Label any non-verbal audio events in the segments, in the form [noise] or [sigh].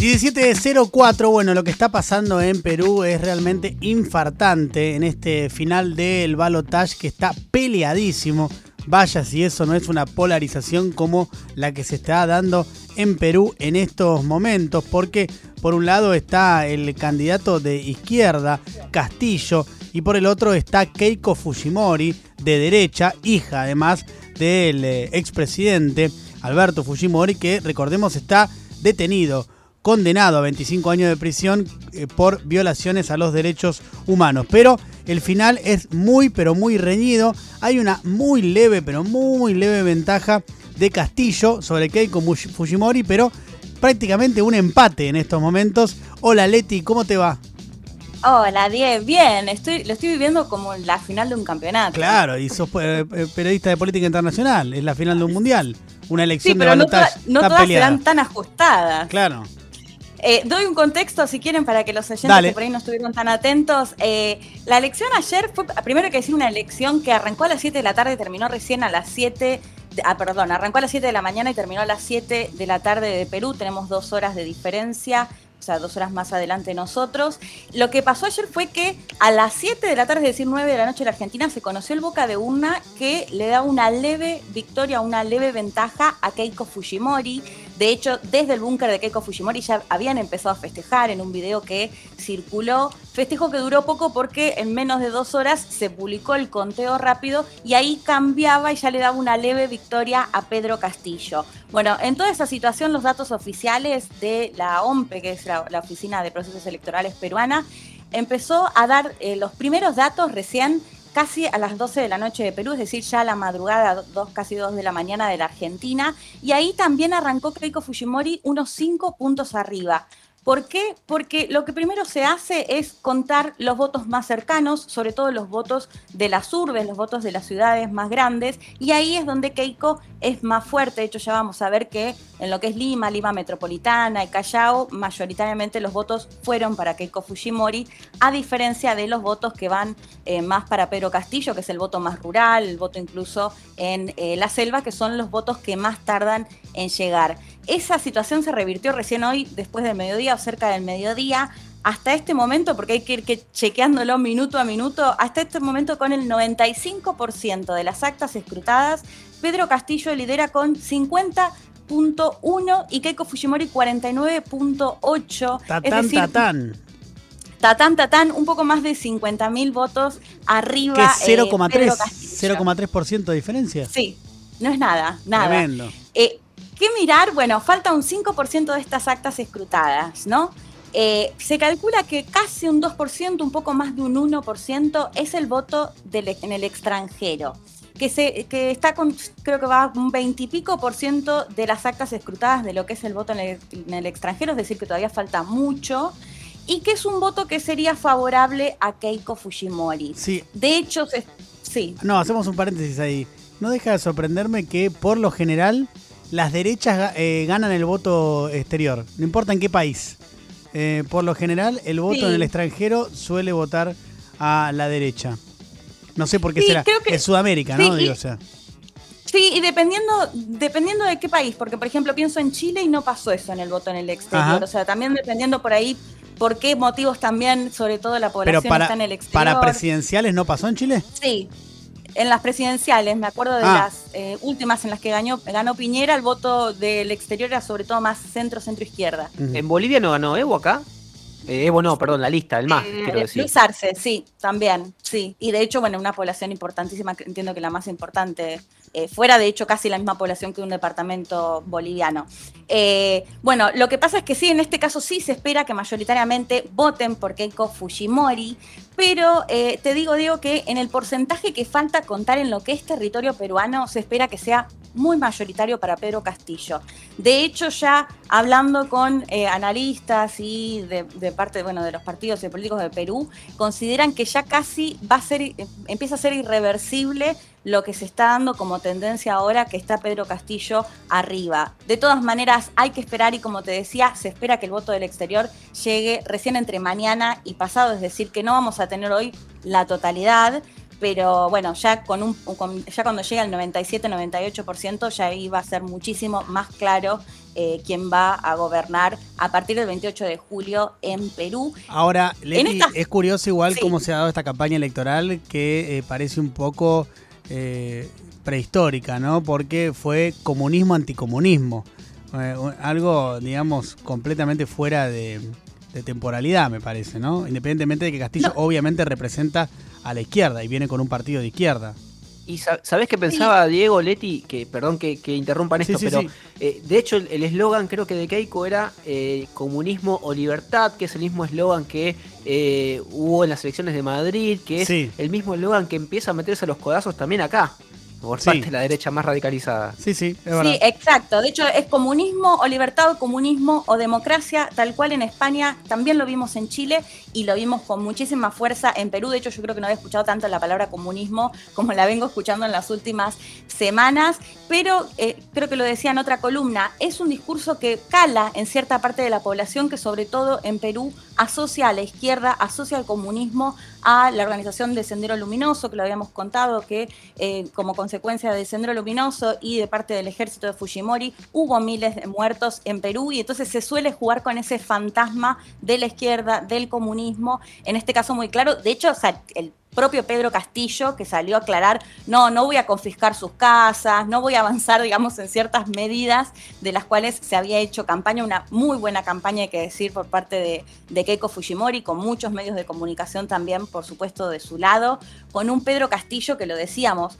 17.04, bueno, lo que está pasando en Perú es realmente infartante en este final del balotage que está peleadísimo. Vaya si eso no es una polarización como la que se está dando en Perú en estos momentos, porque por un lado está el candidato de izquierda, Castillo, y por el otro está Keiko Fujimori, de derecha, hija además del eh, expresidente Alberto Fujimori, que recordemos está detenido condenado a 25 años de prisión eh, por violaciones a los derechos humanos. Pero el final es muy, pero muy reñido. Hay una muy leve, pero muy leve ventaja de Castillo sobre Keiko Fujimori, pero prácticamente un empate en estos momentos. Hola Leti, ¿cómo te va? Hola, Diego, bien, estoy, lo estoy viviendo como la final de un campeonato. Claro, y sos eh, eh, periodista de política internacional, es la final de un mundial, una elección sí, pero de no, no todas serán tan ajustadas. Claro. Eh, doy un contexto, si quieren, para que los oyentes que por ahí no estuvieron tan atentos. Eh, la elección ayer fue, primero hay que decir, una elección que arrancó a las 7 de la tarde y terminó recién a las 7. Ah, perdón, arrancó a las 7 de la mañana y terminó a las 7 de la tarde de Perú. Tenemos dos horas de diferencia o sea, dos horas más adelante nosotros. Lo que pasó ayer fue que a las 7 de la tarde, es decir, 9 de la noche de la Argentina, se conoció el boca de urna que le da una leve victoria, una leve ventaja a Keiko Fujimori. De hecho, desde el búnker de Keiko Fujimori ya habían empezado a festejar en un video que circuló. Festejo que duró poco porque en menos de dos horas se publicó el conteo rápido y ahí cambiaba y ya le daba una leve victoria a Pedro Castillo. Bueno, en toda esa situación los datos oficiales de la OMPE, que es la, Oficina de Procesos Electorales Peruana, empezó a dar eh, los primeros datos recién casi a las 12 de la noche de Perú, es decir, ya a la madrugada, dos, casi 2 de la mañana de la Argentina, y ahí también arrancó Keiko Fujimori unos 5 puntos arriba. ¿Por qué? Porque lo que primero se hace es contar los votos más cercanos, sobre todo los votos de las urbes, los votos de las ciudades más grandes, y ahí es donde Keiko es más fuerte. De hecho, ya vamos a ver que en lo que es Lima, Lima Metropolitana y Callao, mayoritariamente los votos fueron para Keiko Fujimori, a diferencia de los votos que van eh, más para Pedro Castillo, que es el voto más rural, el voto incluso en eh, la selva, que son los votos que más tardan en llegar. Esa situación se revirtió recién hoy, después del mediodía o cerca del mediodía. Hasta este momento, porque hay que ir chequeándolo minuto a minuto, hasta este momento con el 95% de las actas escrutadas, Pedro Castillo lidera con 50.1 y Keiko Fujimori 49.8. Tatán, tatán. Tatán, tatán, un poco más de 50.000 votos arriba. ¿Qué es 0,3% eh, de diferencia? Sí, no es nada, nada. Tremendo. Eh, ¿Qué mirar? Bueno, falta un 5% de estas actas escrutadas, ¿no? Eh, se calcula que casi un 2%, un poco más de un 1%, es el voto en el extranjero, que, se, que está con, creo que va un 20 y pico por ciento de las actas escrutadas de lo que es el voto en el, en el extranjero, es decir, que todavía falta mucho y que es un voto que sería favorable a Keiko Fujimori. Sí. De hecho, sí. No, hacemos un paréntesis ahí. No deja de sorprenderme que por lo general las derechas eh, ganan el voto exterior, no importa en qué país. Eh, por lo general, el voto en el extranjero suele votar a la derecha. No sé por qué será. Que, es Sudamérica, ¿no? Digo, Sí, y dependiendo, dependiendo de qué país, porque por ejemplo pienso en Chile y no pasó eso en el voto en el exterior. O sea, también dependiendo por ahí por qué motivos también, sobre todo la población está en el exterior. ¿Para presidenciales no pasó en Chile? Sí, en las presidenciales, me acuerdo de ah. las eh, últimas en las que ganó, ganó Piñera, el voto del exterior era sobre todo más centro, centro izquierda. ¿En Bolivia no ganó Evo acá? Eh, Evo no, perdón, la lista, el más, eh, quiero decir. Luis Arce, sí, también, sí. Y de hecho, bueno, una población importantísima, entiendo que la más importante, fuera de hecho casi la misma población que un departamento boliviano. bueno, lo que pasa es que sí, en este caso sí se espera que mayoritariamente voten por Keiko Fujimori, pero eh, te digo, Diego, que en el porcentaje que falta contar en lo que es territorio peruano, se espera que sea muy mayoritario para Pedro Castillo. De hecho, ya hablando con eh, analistas y de, parte bueno, de los partidos políticos de Perú, consideran que ya casi va a ser, empieza a ser irreversible lo que se está dando como tendencia ahora que está Pedro Castillo arriba. De todas maneras, hay que esperar y como te decía, se espera que el voto del exterior llegue recién entre mañana y pasado, es decir, que no vamos a tener hoy la totalidad, pero bueno, ya, con un, ya cuando llega al 97-98% ya iba a ser muchísimo más claro eh, quién va a gobernar a partir del 28 de julio en Perú. Ahora, es curioso igual cómo se ha dado esta campaña electoral que eh, parece un poco eh, prehistórica, ¿no? Porque fue comunismo anticomunismo. algo, digamos, completamente fuera de, temporalidad, me parece, ¿no? Independientemente de que Castillo obviamente representa a la izquierda y viene con un partido de izquierda. Y sabes qué pensaba Diego Leti, que perdón que, interrumpan esto, pero eh, de hecho el eslogan creo que de Keiko era eh, comunismo o libertad, que es el mismo eslogan que eh, hubo en las elecciones de Madrid, que es el mismo eslogan que empieza a meterse a los codazos también acá por parte de la derecha más radicalizada. Sí, sí, es verdad. Sí, exacto. De hecho, es comunismo o libertad, comunismo o democracia, tal cual en España, también lo vimos en Chile y lo vimos con muchísima fuerza en Perú. De hecho, yo creo que no había escuchado tanto la palabra comunismo como la vengo escuchando en las últimas semanas, pero eh, creo que lo decía en otra columna, es un discurso que cala en cierta parte de la población que sobre todo en Perú asocia a la izquierda, asocia al comunismo a la organización de Sendero Luminoso, que lo habíamos contado, que eh, como consecuencia de Sendero Luminoso y de parte del ejército de Fujimori hubo miles de muertos en Perú y entonces se suele jugar con ese fantasma de la izquierda, del comunismo, en este caso muy claro. De hecho, el propio Pedro Castillo, que salió a aclarar, no, no voy a confiscar sus casas, no voy a avanzar, [laughs] digamos, en ciertas medidas de las cuales se había hecho campaña, una muy buena campaña, hay que decir, por parte de, Keiko Fujimori, con muchos medios de comunicación también, por supuesto, de su lado, con un Pedro Castillo que lo decíamos,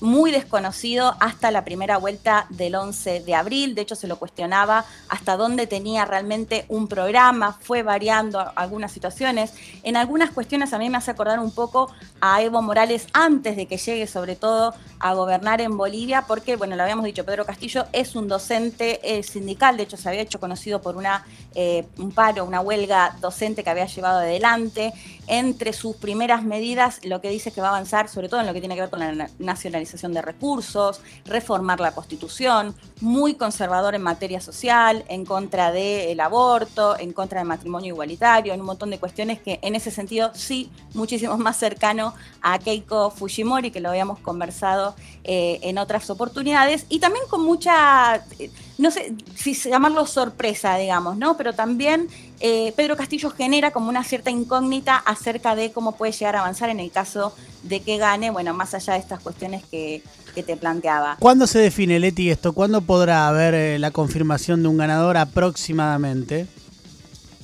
muy desconocido hasta la primera vuelta del 11 de abril, de hecho se lo cuestionaba hasta dónde tenía realmente un programa, fue variando algunas situaciones, en algunas cuestiones a mí me hace acordar un poco a Evo Morales antes de que llegue sobre todo a gobernar en Bolivia, porque, bueno, lo habíamos dicho, Pedro Castillo es un docente eh, sindical, de hecho se había hecho conocido por una, eh, un paro, una huelga docente que había llevado adelante. Entre sus primeras medidas, lo que dice que va a avanzar, sobre todo en lo que tiene que ver con la nacionalización de recursos, reformar la Constitución, muy conservador en materia social, en contra del aborto, en contra del matrimonio igualitario, en un montón de cuestiones que en ese sentido sí, muchísimo más cercano a Keiko Fujimori, que lo habíamos conversado eh, en otras oportunidades, y también con mucha, eh, no sé si llamarlo sorpresa, digamos, ¿no? Pero también eh, Pedro Castillo genera como una cierta incógnita acerca de cómo puede llegar a avanzar en el caso de que gane, bueno, más allá de estas cuestiones que, que te planteaba. ¿Cuándo se define, Leti, esto? ¿Cuándo podrá haber la confirmación de un ganador aproximadamente?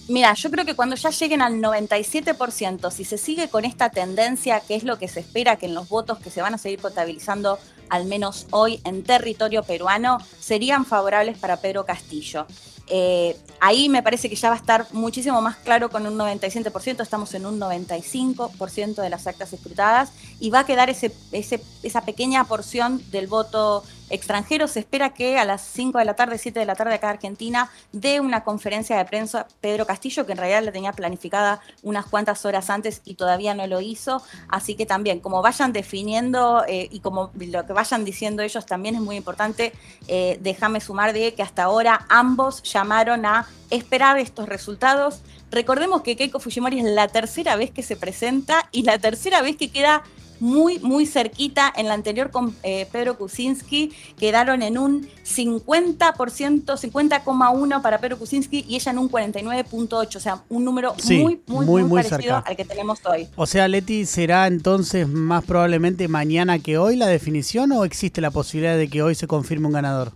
Mira, yo creo que cuando ya lleguen al 97%, si se sigue con esta tendencia, que es lo que se espera que en los votos que se van a seguir contabilizando, al menos hoy en territorio peruano, serían favorables para Pedro Castillo. Eh, ahí me parece que ya va a estar muchísimo más claro con un 97%, estamos en un 95% de las actas escrutadas y va a quedar ese, esa pequeña porción del voto extranjero. Se espera que a las 5 de la tarde, 7 de la tarde acá en Argentina, dé una conferencia de prensa Pedro Castillo, que en realidad la tenía planificada unas cuantas horas antes y todavía no lo hizo. Así que también, como vayan definiendo eh, y como lo que vayan diciendo ellos, también es muy importante, eh, déjame sumar de que hasta ahora ambos llamaron a esperar estos resultados. Recordemos que Keiko Fujimori es la tercera vez que se presenta y la tercera vez que queda muy, muy cerquita. En la anterior con eh, Pedro Kuczynski quedaron en un 50%, 50,1 para Pedro Kuczynski y ella en un 49,8. O sea, un número muy, muy, muy, parecido al que tenemos hoy. O sea, Leti, ¿será entonces más probablemente mañana que hoy la definición o existe la posibilidad de que hoy se confirme un ganador?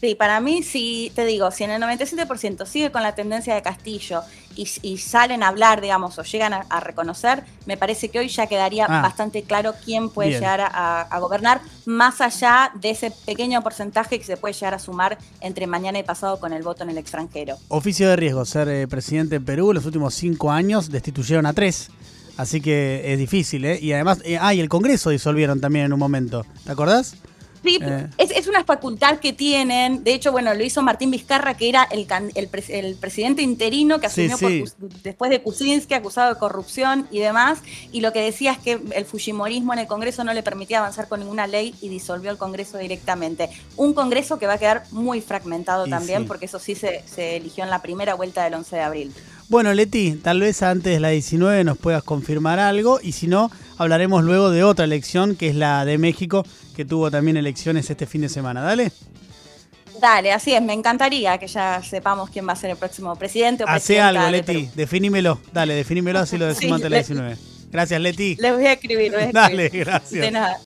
Sí, para mí, sí, te digo, si en el 97% sigue con la tendencia de Castillo y, salen a hablar, digamos, o llegan a, reconocer, me parece que hoy ya quedaría ah. bastante claro quién puede llegar a, gobernar, más allá de ese pequeño porcentaje que se puede llegar a sumar entre mañana y pasado con el voto en el extranjero. Oficio de riesgo, ser eh, presidente de Perú, los últimos cinco años destituyeron a tres. Así que es difícil, ¿eh? Y además, eh, ah, y el Congreso disolvieron también en un momento. ¿Te acordás? Sí, eh. es, una facultad que tienen. De hecho, bueno, lo hizo Martín Vizcarra, que era el, el, presidente interino que asumió después de Kuczynski, acusado de corrupción y demás. Y lo que decía es que el Fujimorismo en el Congreso no le permitía avanzar con ninguna ley y disolvió el Congreso directamente. Un Congreso que va a quedar muy fragmentado también, porque eso sí se, se eligió en la primera vuelta del 11 de abril. Bueno, Leti, tal vez antes de la 19 nos puedas confirmar algo y si no, hablaremos luego de otra elección, que es la de México, que tuvo también elecciones este fin de semana. Dale. Dale, así es, me encantaría que ya sepamos quién va a ser el próximo presidente o Hace algo, Leti, definímelo, dale, definímelo así lo [laughs] decimos ante la 19. Gracias, Leti. Les voy a escribir, Dale, gracias. De nada.